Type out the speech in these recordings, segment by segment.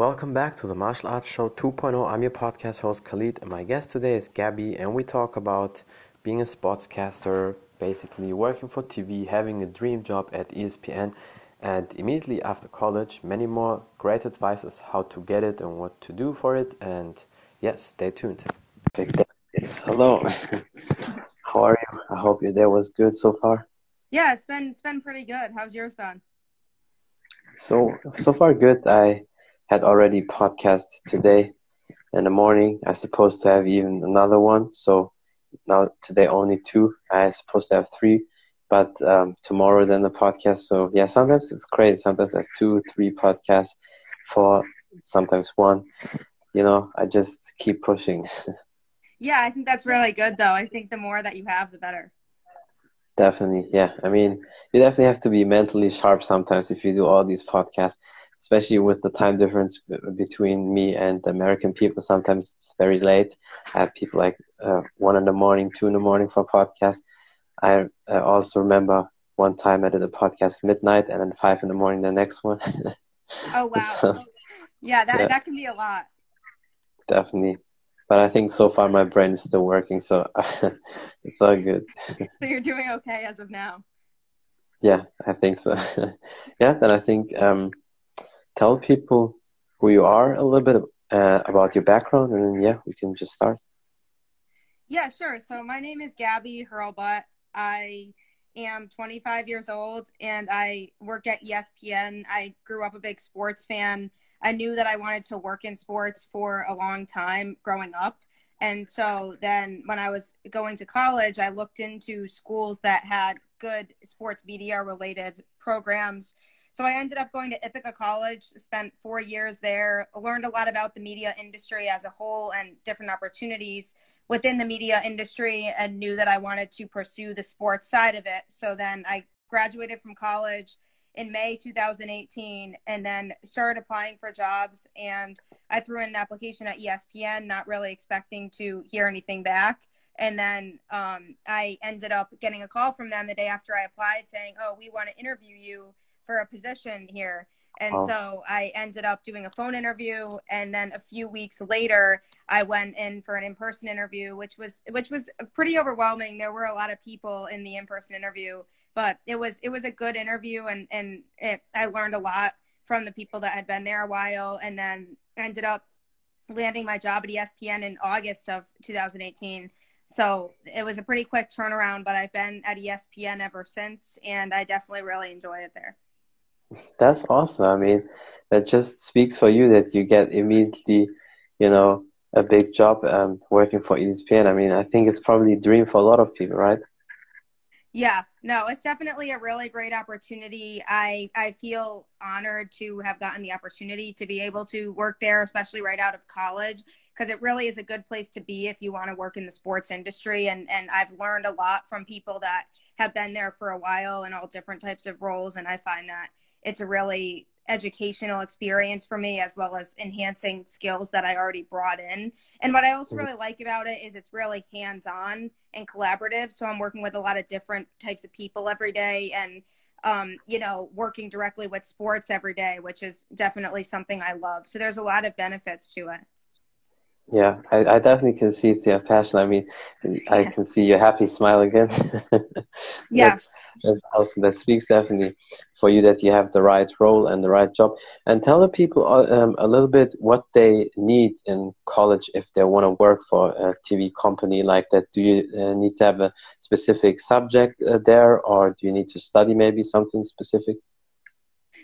Welcome back to the Martial Arts Show 2.0. I'm your podcast host Khalid, and my guest today is Gabby, and we talk about being a sportscaster, basically working for TV, having a dream job at ESPN, and immediately after college, many more great advices how to get it and what to do for it. And yes, stay tuned. Hello, how are you? I hope your day was good so far. Yeah, it's been it's been pretty good. How's yours been? So so far good. I had already podcast today in the morning. I supposed to have even another one. So now today only two. I supposed to have three, but um, tomorrow then the podcast. So yeah, sometimes it's crazy. Sometimes I have two, three podcasts, four, sometimes one. You know, I just keep pushing. yeah, I think that's really good though. I think the more that you have, the better. Definitely, yeah. I mean, you definitely have to be mentally sharp sometimes if you do all these podcasts, especially with the time difference between me and the American people. Sometimes it's very late. I have people like uh, one in the morning, two in the morning for podcast. I uh, also remember one time I did a podcast midnight and then five in the morning the next one. oh wow! so, yeah, that yeah. that can be a lot. Definitely but I think so far my brain is still working, so it's all good. so you're doing okay as of now. Yeah, I think so. yeah, then I think um, tell people who you are a little bit uh, about your background, and then, yeah, we can just start. Yeah, sure. So my name is Gabby Hurlbut. I am 25 years old, and I work at ESPN. I grew up a big sports fan. I knew that I wanted to work in sports for a long time growing up. And so then when I was going to college, I looked into schools that had good sports media related programs. So I ended up going to Ithaca College, spent four years there, learned a lot about the media industry as a whole and different opportunities within the media industry, and knew that I wanted to pursue the sports side of it. So then I graduated from college in May 2018 and then started applying for jobs. And I threw in an application at ESPN, not really expecting to hear anything back. And then um, I ended up getting a call from them the day after I applied saying, Oh, we want to interview you for a position here. And oh. so I ended up doing a phone interview, and then a few weeks later, I went in for an in-person interview, which was which was pretty overwhelming. There were a lot of people in the in-person interview, but it was it was a good interview and and it, I learned a lot from the people that had been there a while and then ended up landing my job at ESPN in August of 2018. So it was a pretty quick turnaround, but I've been at ESPN ever since and I definitely really enjoy it there. That's awesome. I mean, that just speaks for you that you get immediately, you know, a big job um, working for ESPN. I mean, I think it's probably a dream for a lot of people, right? Yeah, no, it's definitely a really great opportunity. I I feel honored to have gotten the opportunity to be able to work there, especially right out of college, because it really is a good place to be if you want to work in the sports industry. And and I've learned a lot from people that have been there for a while in all different types of roles, and I find that it's a really educational experience for me as well as enhancing skills that I already brought in. And what I also really like about it is it's really hands-on and collaborative. So I'm working with a lot of different types of people every day and um, you know, working directly with sports every day, which is definitely something I love. So there's a lot of benefits to it. Yeah, I, I definitely can see it's your passion. I mean, I can see your happy smile again. yeah. That speaks definitely for you that you have the right role and the right job. And tell the people uh, um, a little bit what they need in college if they want to work for a TV company like that. Do you uh, need to have a specific subject uh, there, or do you need to study maybe something specific?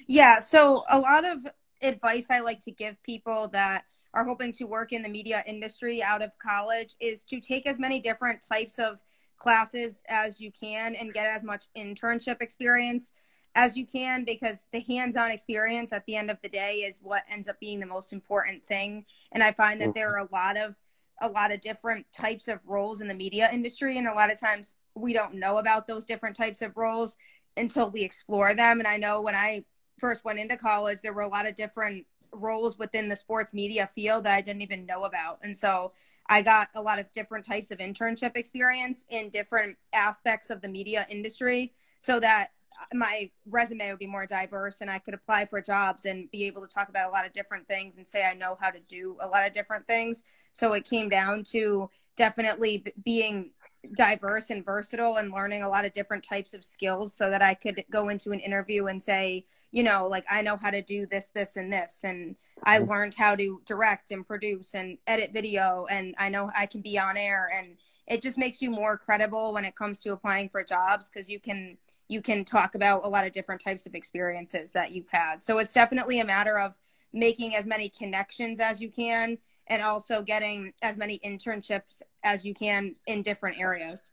Yeah. So a lot of advice I like to give people that are hoping to work in the media industry out of college is to take as many different types of classes as you can and get as much internship experience as you can because the hands-on experience at the end of the day is what ends up being the most important thing. And i find that there are a lot of a lot of different types of roles in the media industry. And a lot of times we don't know about those different types of roles until we explore them. And i know when i first went into college there were a lot of different roles within the sports media field that I didn't even know about. And so I got a lot of different types of internship experience in different aspects of the media industry so that my resume would be more diverse and I could apply for jobs and be able to talk about a lot of different things and say I know how to do a lot of different things. So it came down to definitely being diverse and versatile and learning a lot of different types of skills so that I could go into an interview and say, you know, like I know how to do this, this, and this. And I mm-hmm. learned how to direct and produce and edit video, and I know I can be on air. And it just makes you more credible when it comes to applying for jobs because you can you can talk about a lot of different types of experiences that you've had. So it's definitely a matter of making as many connections as you can and also getting as many internships as you can in different areas.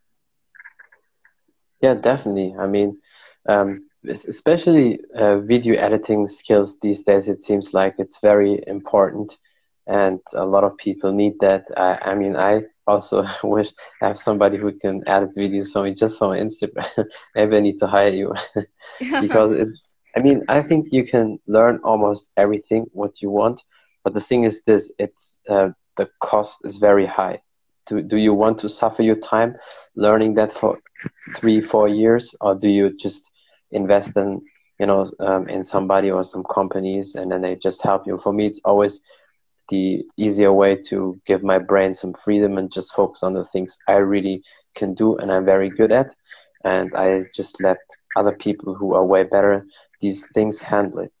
Yeah, definitely. I mean, um, especially uh, video editing skills these days, it seems like it's very important, and a lot of people need that. I, I mean, I also wish I have somebody who can edit videos for me just for Instagram. Maybe I need to hire you because it's. I mean, I think you can learn almost everything what you want, but the thing is this: it's uh, the cost is very high. Do do you want to suffer your time learning that for three, four years, or do you just invest in you know um, in somebody or some companies, and then they just help you? For me, it's always the easier way to give my brain some freedom and just focus on the things I really can do and I'm very good at, and I just let other people who are way better these things handle it.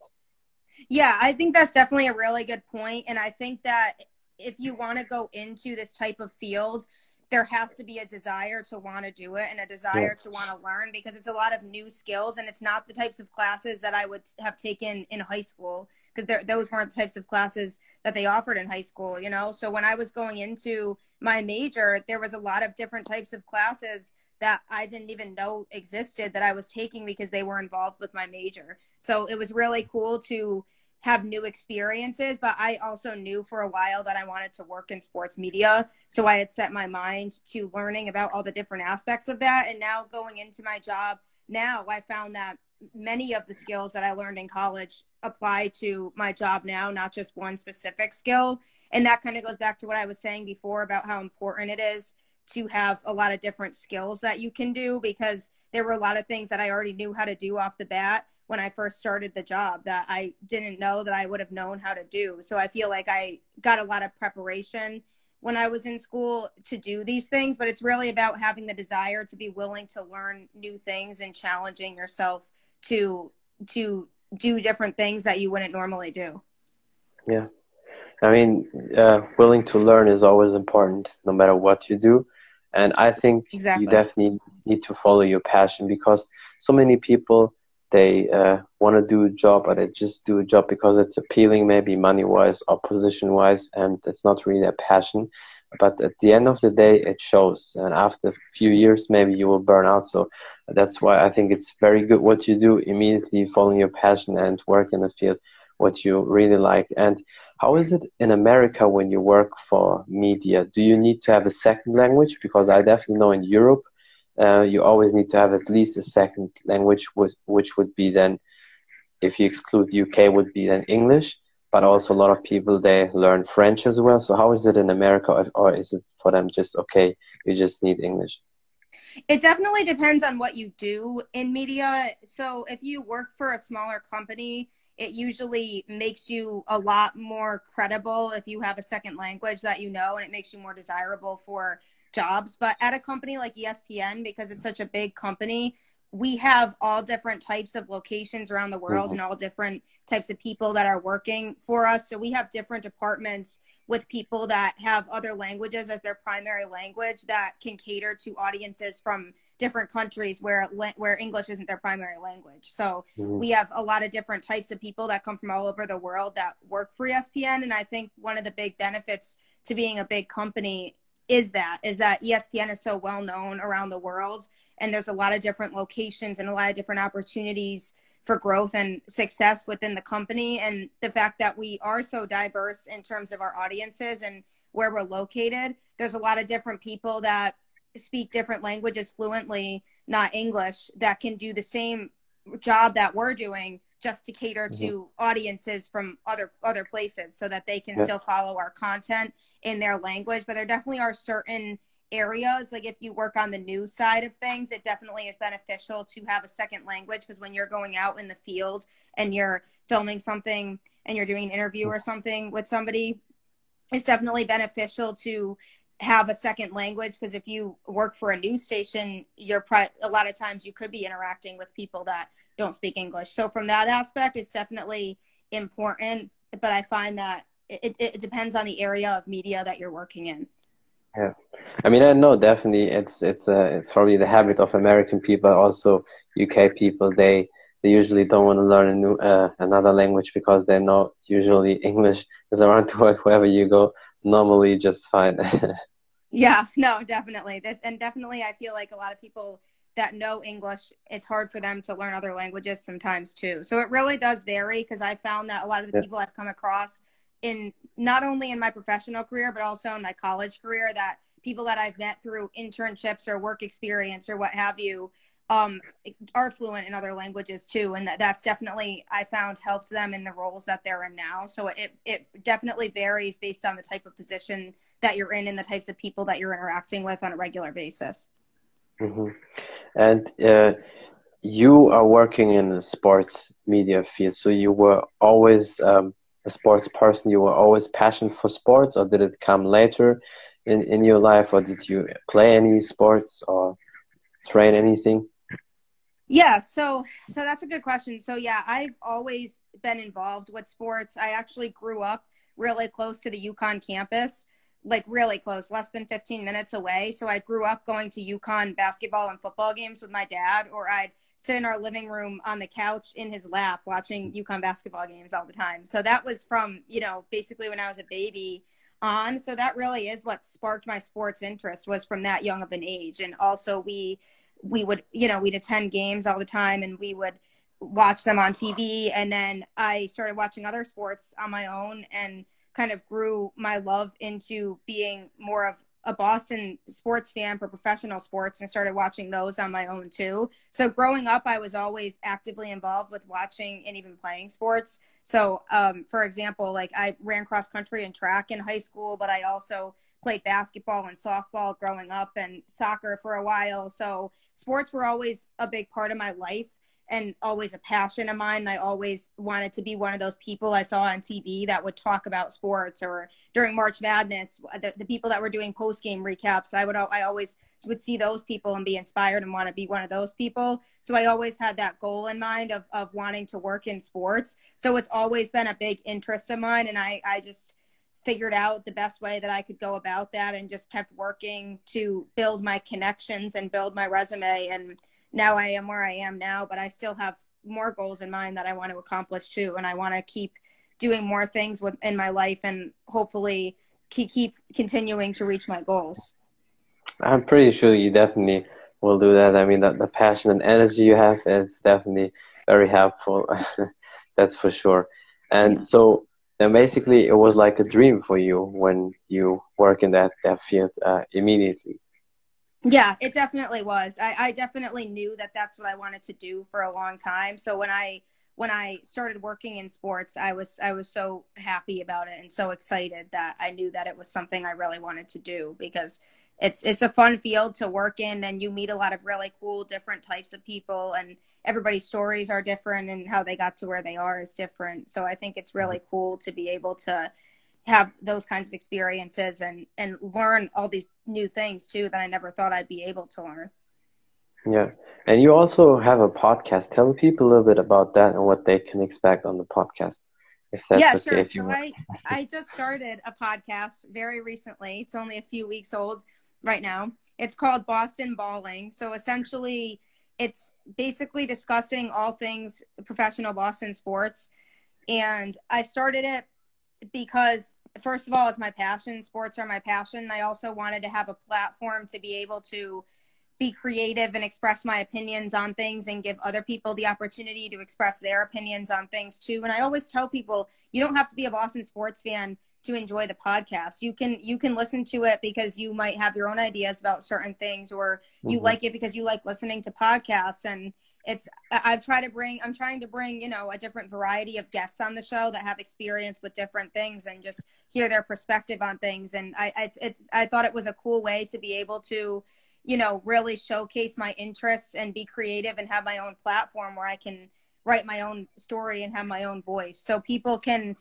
Yeah, I think that's definitely a really good point. And I think that if you want to go into this type of field, there has to be a desire to want to do it and a desire yeah. to want to learn because it's a lot of new skills and it's not the types of classes that I would have taken in high school because those weren't the types of classes that they offered in high school, you know? So when I was going into my major, there was a lot of different types of classes that I didn't even know existed that I was taking because they were involved with my major. So it was really cool to have new experiences, but I also knew for a while that I wanted to work in sports media. So I had set my mind to learning about all the different aspects of that. And now going into my job now, I found that many of the skills that I learned in college apply to my job now, not just one specific skill. And that kind of goes back to what I was saying before about how important it is to have a lot of different skills that you can do because there were a lot of things that I already knew how to do off the bat when I first started the job that I didn't know that I would have known how to do. So I feel like I got a lot of preparation when I was in school to do these things, but it's really about having the desire to be willing to learn new things and challenging yourself to to do different things that you wouldn't normally do. Yeah. I mean, uh, willing to learn is always important no matter what you do. And I think exactly. you definitely need to follow your passion because so many people they uh, want to do a job, but they just do a job because it's appealing, maybe money wise or position wise, and it's not really a passion. But at the end of the day, it shows. And after a few years, maybe you will burn out. So that's why I think it's very good what you do immediately following your passion and work in the field what you really like. And how is it in America when you work for media? Do you need to have a second language? Because I definitely know in Europe, uh, you always need to have at least a second language, which, which would be then, if you exclude UK, would be then English. But also a lot of people they learn French as well. So how is it in America, or, or is it for them just okay? You just need English. It definitely depends on what you do in media. So if you work for a smaller company, it usually makes you a lot more credible if you have a second language that you know and it makes you more desirable for jobs. But at a company like ESPN, because it's such a big company, we have all different types of locations around the world mm-hmm. and all different types of people that are working for us. So we have different departments with people that have other languages as their primary language that can cater to audiences from different countries where where English isn't their primary language. So mm-hmm. we have a lot of different types of people that come from all over the world that work for ESPN and I think one of the big benefits to being a big company is that is that ESPN is so well known around the world and there's a lot of different locations and a lot of different opportunities for growth and success within the company. And the fact that we are so diverse in terms of our audiences and where we're located there's a lot of different people that speak different languages fluently not english that can do the same job that we're doing just to cater mm-hmm. to audiences from other other places so that they can yeah. still follow our content in their language but there definitely are certain areas like if you work on the news side of things it definitely is beneficial to have a second language because when you're going out in the field and you're filming something and you're doing an interview or something with somebody it's definitely beneficial to have a second language because if you work for a news station you're pri- a lot of times you could be interacting with people that don't speak english. So from that aspect it's definitely important but i find that it, it depends on the area of media that you're working in. Yeah. I mean i know definitely it's it's uh, it's probably the habit of american people also uk people they they usually don't want to learn a new uh, another language because they know usually english. Is around to wherever you go normally just fine. Yeah no definitely. That's and definitely i feel like a lot of people that know english it's hard for them to learn other languages sometimes too so it really does vary because i found that a lot of the yeah. people i've come across in not only in my professional career but also in my college career that people that I've met through internships or work experience or what have you um, are fluent in other languages too, and that, that's definitely I found helped them in the roles that they're in now. So it it definitely varies based on the type of position that you're in and the types of people that you're interacting with on a regular basis. Mm-hmm. And uh, you are working in the sports media field, so you were always um, a sports person? You were always passionate for sports, or did it come later in, in your life, or did you play any sports or train anything? Yeah, so so that's a good question. So yeah, I've always been involved with sports. I actually grew up really close to the UConn campus, like really close, less than 15 minutes away. So I grew up going to UConn basketball and football games with my dad, or I'd sit in our living room on the couch in his lap watching UConn basketball games all the time. So that was from, you know, basically when I was a baby on. So that really is what sparked my sports interest was from that young of an age. And also we we would, you know, we'd attend games all the time and we would watch them on TV and then I started watching other sports on my own and kind of grew my love into being more of a Boston sports fan for professional sports and started watching those on my own too. So growing up, I was always actively involved with watching and even playing sports. So, um, for example, like I ran cross country and track in high school, but I also played basketball and softball growing up and soccer for a while. So sports were always a big part of my life and always a passion of mine. I always wanted to be one of those people I saw on TV that would talk about sports or during March Madness, uh, the, the people that were doing post game recaps. I would I always would see those people and be inspired and want to be one of those people. So I always had that goal in mind of of wanting to work in sports. So it's always been a big interest of mine, and I I just figured out the best way that I could go about that and just kept working to build my connections and build my resume and now I am where I am now, but I still have more goals in mind that I want to accomplish too. And I want to keep doing more things with, in my life and hopefully keep, keep continuing to reach my goals. I'm pretty sure you definitely will do that. I mean, that the passion and energy you have is definitely very helpful. That's for sure. And yeah. so then basically it was like a dream for you when you work in that, that field uh, immediately. Yeah, it definitely was. I, I definitely knew that that's what I wanted to do for a long time. So when I when I started working in sports, I was I was so happy about it and so excited that I knew that it was something I really wanted to do because it's it's a fun field to work in and you meet a lot of really cool different types of people and everybody's stories are different and how they got to where they are is different. So I think it's really mm-hmm. cool to be able to have those kinds of experiences and and learn all these new things too that I never thought I'd be able to learn. Yeah. And you also have a podcast. Tell people a little bit about that and what they can expect on the podcast. If that's yeah, okay, sure. So I, I just started a podcast very recently. It's only a few weeks old right now. It's called Boston Balling. So essentially, it's basically discussing all things professional Boston sports. And I started it because first of all it's my passion. Sports are my passion. I also wanted to have a platform to be able to be creative and express my opinions on things and give other people the opportunity to express their opinions on things too. And i always tell people you don't have to be a boston sports fan to enjoy the podcast. You can you can listen to it because you might have your own ideas about certain things or you mm-hmm. like it because you like listening to podcasts. And it's I've tried to bring I'm trying to bring you know a different variety of guests on the show that have experience with different things and just hear their perspective on things. And I it's, it's I thought it was a cool way to be able to you know really showcase my interests and be creative and have my own platform where I can write my own story and have my own voice. So people can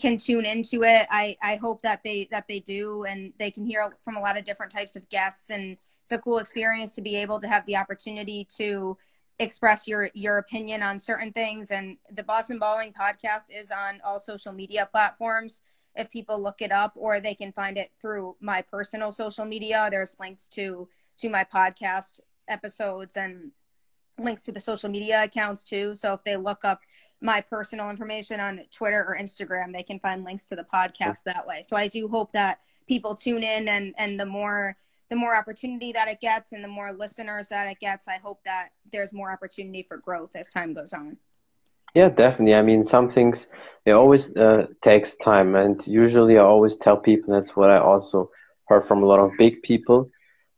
can tune into it. I I hope that they that they do and they can hear from a lot of different types of guests. And it's a cool experience to be able to have the opportunity to express your your opinion on certain things and the boston balling podcast is on all social media platforms. If people look it up or they can find it through my personal social media there's links to to my podcast episodes and links to the social media accounts too. So if they look up my personal information on twitter or instagram they can find links to the podcast that way. So i do hope that people tune in and and the more the more opportunity that it gets and the more listeners that it gets, I hope that there's more opportunity for growth as time goes on. Yeah, definitely. I mean, some things it always uh, takes time, and usually I always tell people that's what I also heard from a lot of big people.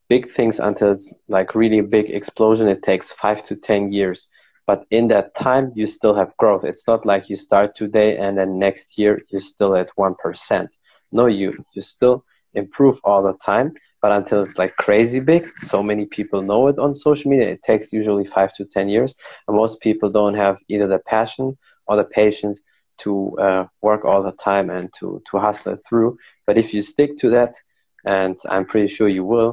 Big things until it's like really big explosion, it takes five to ten years. But in that time, you still have growth. It's not like you start today and then next year you're still at one percent. No, you you still improve all the time but until it's like crazy big so many people know it on social media it takes usually five to ten years. And most people don't have either the passion or the patience to uh, work all the time and to to hustle it through. But if you stick to that and i'm pretty sure you will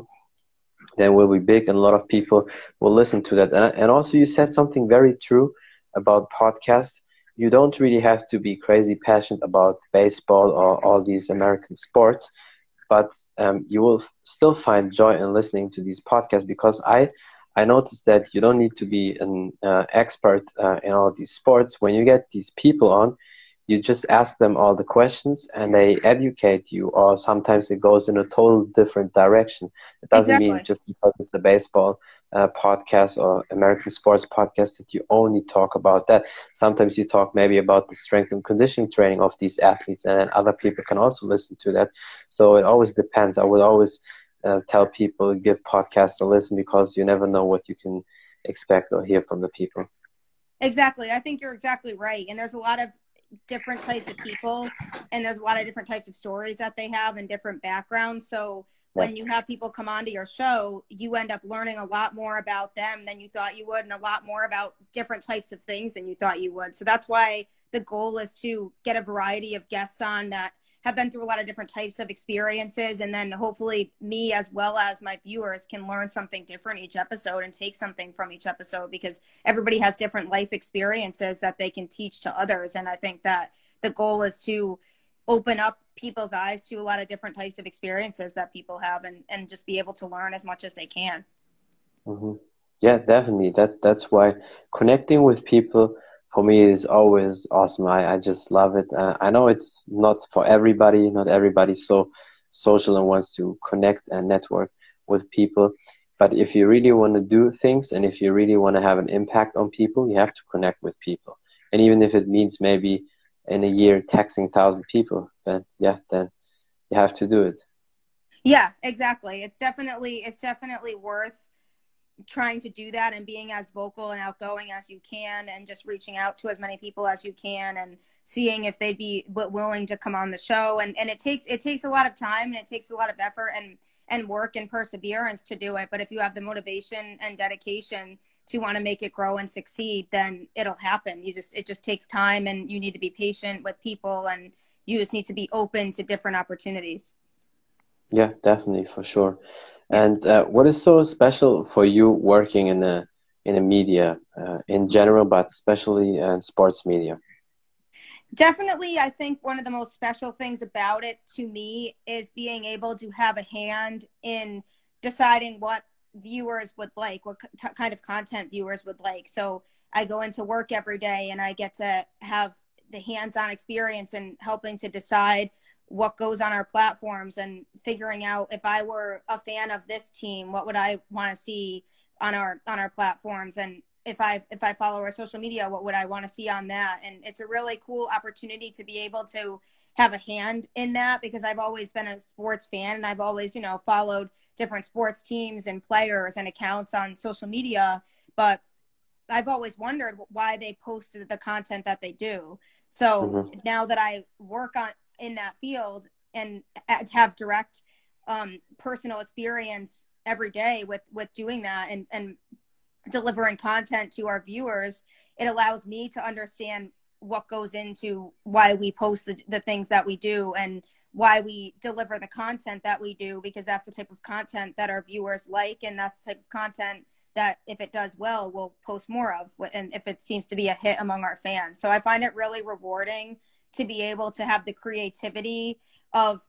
then we'll be big and a lot of people will listen to that. And, and also you said something very true about podcasts. You don't really have to be crazy passionate about baseball or all these american sports but um, you will still find joy in listening to these podcasts because I I noticed that you don't need to be an uh, expert uh, in all these sports. When you get these people on, you just ask them all the questions and they educate you, or sometimes it goes in a total different direction. It doesn't exactly. mean just because it's a baseball uh, podcast or American sports podcast that you only talk about that. Sometimes you talk maybe about the strength and conditioning training of these athletes, and then other people can also listen to that. So it always depends. I would always uh, tell people give podcasts a listen because you never know what you can expect or hear from the people. Exactly. I think you're exactly right. And there's a lot of different types of people and there's a lot of different types of stories that they have and different backgrounds. So when you have people come onto your show, you end up learning a lot more about them than you thought you would, and a lot more about different types of things than you thought you would. So that's why the goal is to get a variety of guests on that have been through a lot of different types of experiences and then hopefully me as well as my viewers can learn something different each episode and take something from each episode because everybody has different life experiences that they can teach to others and i think that the goal is to open up people's eyes to a lot of different types of experiences that people have and, and just be able to learn as much as they can. Mm-hmm. Yeah, definitely. That that's why connecting with people for me is always awesome. I, I just love it. Uh, I know it's not for everybody. Not everybody's so social and wants to connect and network with people. But if you really want to do things and if you really want to have an impact on people, you have to connect with people. And even if it means maybe in a year texting thousand people, then yeah, then you have to do it. Yeah, exactly. It's definitely it's definitely worth trying to do that and being as vocal and outgoing as you can and just reaching out to as many people as you can and seeing if they'd be willing to come on the show and and it takes it takes a lot of time and it takes a lot of effort and and work and perseverance to do it but if you have the motivation and dedication to want to make it grow and succeed, then it'll happen. You just it just takes time and you need to be patient with people and you just need to be open to different opportunities. Yeah, definitely for sure. And uh, what is so special for you working in a in a media uh, in general, but especially in sports media? Definitely, I think one of the most special things about it to me is being able to have a hand in deciding what viewers would like, what kind of content viewers would like. So I go into work every day and I get to have the hands-on experience and helping to decide what goes on our platforms and figuring out if I were a fan of this team, what would I want to see on our on our platforms and if I if I follow our social media, what would I want to see on that? And it's a really cool opportunity to be able to have a hand in that because I've always been a sports fan and I've always, you know, followed different sports teams and players and accounts on social media. But I've always wondered why they posted the content that they do. So mm-hmm. now that I work on in that field and have direct um, personal experience every day with with doing that and and delivering content to our viewers, it allows me to understand what goes into why we post the, the things that we do and why we deliver the content that we do because that's the type of content that our viewers like and that's the type of content that if it does well we'll post more of and if it seems to be a hit among our fans. So i find it really rewarding to be able to have the creativity of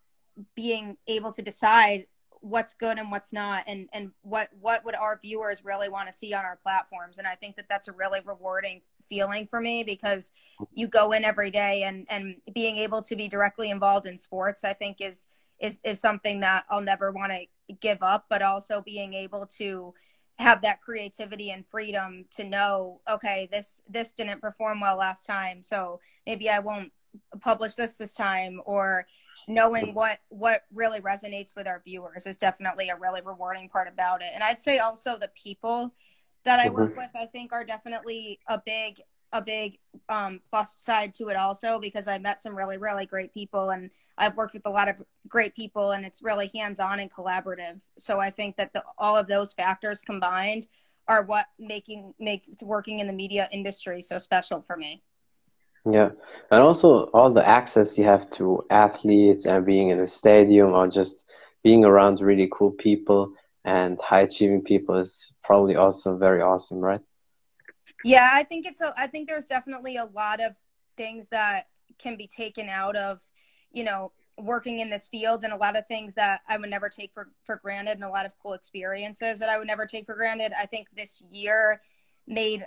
being able to decide what's good and what's not and and what what would our viewers really want to see on our platforms. And i think that that's a really rewarding feeling for me because you go in every day and and being able to be directly involved in sports i think is is is something that i'll never want to give up but also being able to have that creativity and freedom to know okay this this didn't perform well last time so maybe i won't publish this this time or knowing what what really resonates with our viewers is definitely a really rewarding part about it. And i'd say also the people that i work mm-hmm. with i think are definitely a big a big um, plus side to it also because i met some really really great people and i've worked with a lot of great people and it's really hands-on and collaborative. So i think that the, all of those factors combined are what making make working in the media industry so special for me yeah, and also all the access you have to athletes and being in a stadium or just being around really cool people and high achieving people is probably also very awesome, right? Yeah, I think it's a, I think there's definitely a lot of things that can be taken out of, you know, working in this field and a lot of things that I would never take for, for granted and a lot of cool experiences that I would never take for granted. I think this year made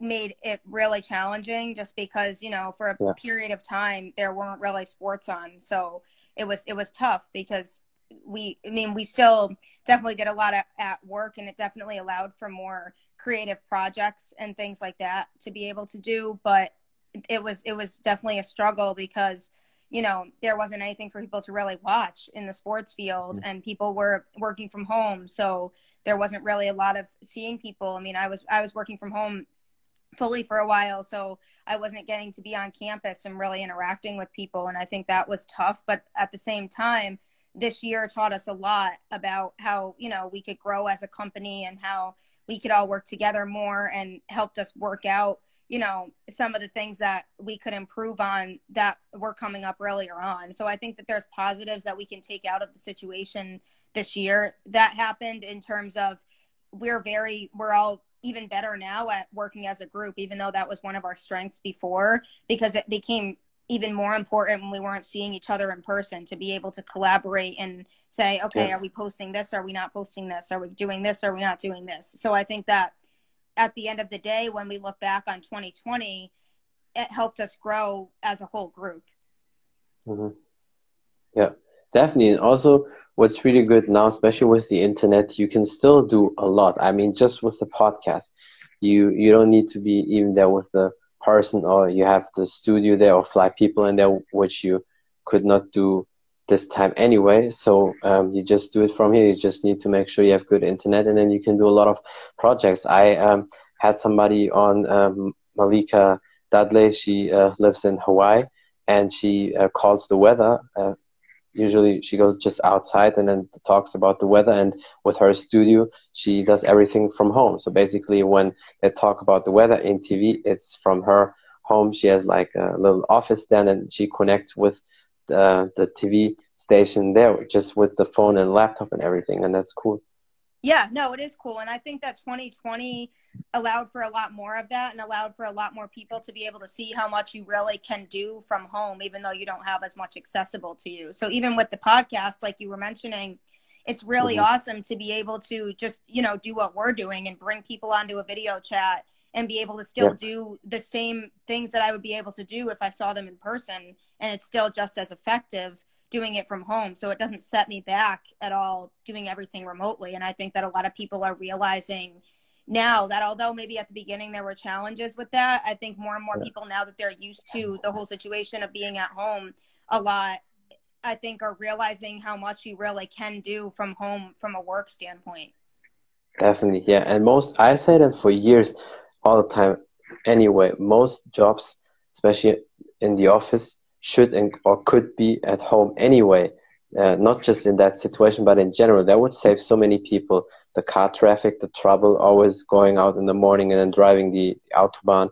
made it really challenging just because you know for a yeah. period of time there weren't really sports on so it was it was tough because we i mean we still definitely did a lot of, at work and it definitely allowed for more creative projects and things like that to be able to do but it was it was definitely a struggle because you know there wasn't anything for people to really watch in the sports field mm-hmm. and people were working from home so there wasn't really a lot of seeing people i mean i was i was working from home fully for a while so i wasn't getting to be on campus and really interacting with people and i think that was tough but at the same time this year taught us a lot about how you know we could grow as a company and how we could all work together more and helped us work out you know some of the things that we could improve on that were coming up earlier on. So i think that there's positives that we can take out of the situation this year that happened in terms of we're very we're all even better now at working as a group, even though that was one of our strengths before, because it became even more important when we weren't seeing each other in person to be able to collaborate and say, okay, yeah. are we posting this? Are we not posting this? Are we doing this? Are we not doing this? So I think that at the end of the day, when we look back on 2020, it helped us grow as a whole group. Mm-hmm. Yeah, definitely. And also, what's really good now, especially with the internet, you can still do a lot. I mean, just with the podcast, you you don't need to be even there with the person, or you have the studio there, or fly people in there, which you could not do this time anyway. So um, you just do it from here. You just need to make sure you have good internet, and then you can do a lot of projects. I um, had somebody on um, Malika Dudley. She uh, lives in Hawaii, and she uh, calls the weather. Uh, usually she goes just outside and then talks about the weather and with her studio she does everything from home. So basically when they talk about the weather in tv it's from her home. She has like a little office then and she connects with the, the tv station there just with the phone and laptop and everything and that's cool yeah, no, it is cool. And I think that 2020 allowed for a lot more of that and allowed for a lot more people to be able to see how much you really can do from home, even though you don't have as much accessible to you. So even with the podcast, like you were mentioning, it's really mm-hmm. awesome to be able to just, you know, do what we're doing and bring people onto a video chat and be able to still yeah. do the same things that I would be able to do if I saw them in person. And it's still just as effective doing it from home. So it doesn't set me back at all doing everything remotely. And I think that a lot of people are realizing now that although maybe at the beginning there were challenges with that, I think more and more people now that they're used to the whole situation of being at home a lot, I think are realizing how much you really can do from home from a work standpoint. Definitely, yeah. And most I said that for years all the time anyway. Most jobs, especially in the office, should and, or could be at home anyway. Uh, not just in that situation, but in general, that would save so many people the car traffic, the trouble, always going out in the morning and then driving the, the autobahn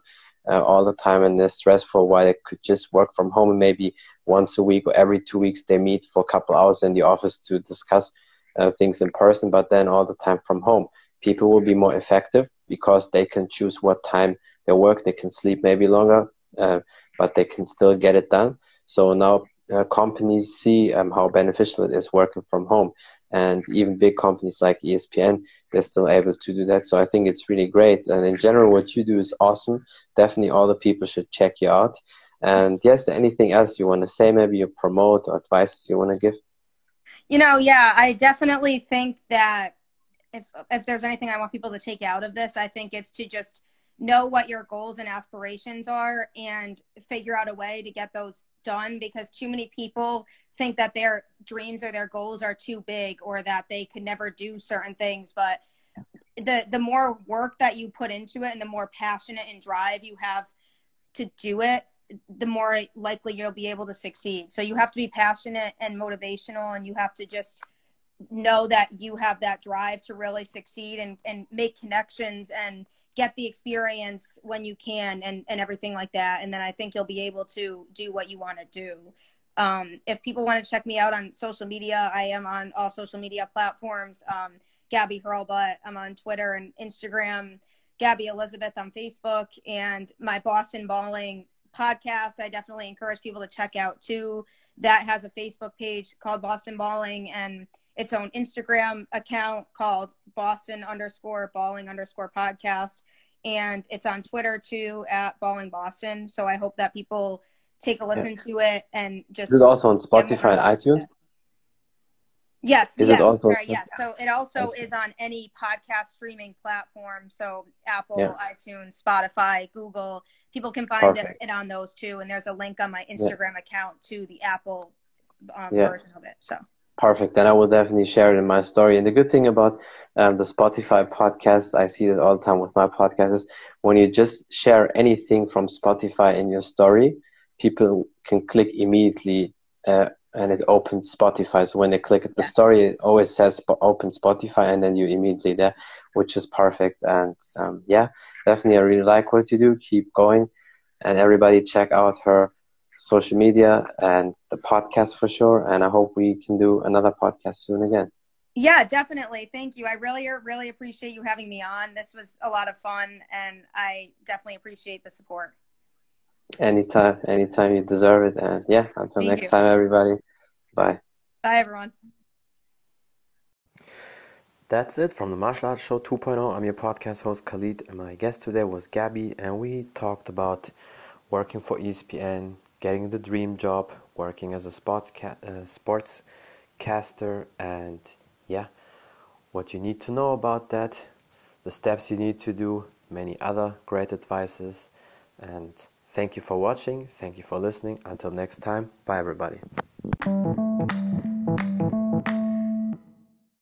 uh, all the time, and they're stressful. While they could just work from home, and maybe once a week or every two weeks they meet for a couple hours in the office to discuss uh, things in person, but then all the time from home. People will be more effective because they can choose what time they work. They can sleep maybe longer, uh, but they can still get it done. So now uh, companies see um, how beneficial it is working from home. And even big companies like ESPN, they're still able to do that. So I think it's really great. And in general, what you do is awesome. Definitely all the people should check you out. And yes, anything else you want to say, maybe you promote or advices you want to give? You know, yeah, I definitely think that if if there's anything I want people to take out of this, I think it's to just know what your goals and aspirations are and figure out a way to get those done because too many people think that their dreams or their goals are too big or that they could never do certain things. But the the more work that you put into it and the more passionate and drive you have to do it the more likely you'll be able to succeed. So you have to be passionate and motivational and you have to just know that you have that drive to really succeed and, and make connections and get the experience when you can and, and everything like that. And then I think you'll be able to do what you want to do. Um, if people want to check me out on social media, I am on all social media platforms. Um, Gabby Hurlbut, I'm on Twitter and Instagram. Gabby Elizabeth on Facebook and my Boston Balling podcast. I definitely encourage people to check out too. That has a Facebook page called Boston Balling and its own Instagram account called Boston underscore balling underscore podcast. And it's on Twitter too at balling Boston. So I hope that people take a listen yeah. to it and just. Is it also on Spotify and iTunes? Yes, is yes, also sorry, yes. So it also is on any podcast streaming platform. So Apple, yes. iTunes, Spotify, Google. People can find it, it, on those too. And there's a link on my Instagram yeah. account to the Apple um, yeah. version of it. So Perfect. Then I will definitely share it in my story. And the good thing about um, the Spotify podcast, I see that all the time with my podcast, is when you just share anything from Spotify in your story, people can click immediately uh, and it opens Spotify. So when they click at the story, it always says open Spotify and then you immediately there, which is perfect. And um, yeah, definitely I really like what you do. Keep going. And everybody check out her social media and the podcast for sure. And I hope we can do another podcast soon again. Yeah, definitely. Thank you. I really, really appreciate you having me on. This was a lot of fun, and I definitely appreciate the support. Anytime, anytime you deserve it. And yeah, until Thank next you. time, everybody. Bye. Bye, everyone. That's it from the Martial Arts Show 2.0. I'm your podcast host, Khalid, and my guest today was Gabby, and we talked about working for ESPN, getting the dream job, working as a sports ca- uh, sports caster, and yeah, what you need to know about that, the steps you need to do, many other great advices, and thank you for watching, thank you for listening. Until next time, bye everybody.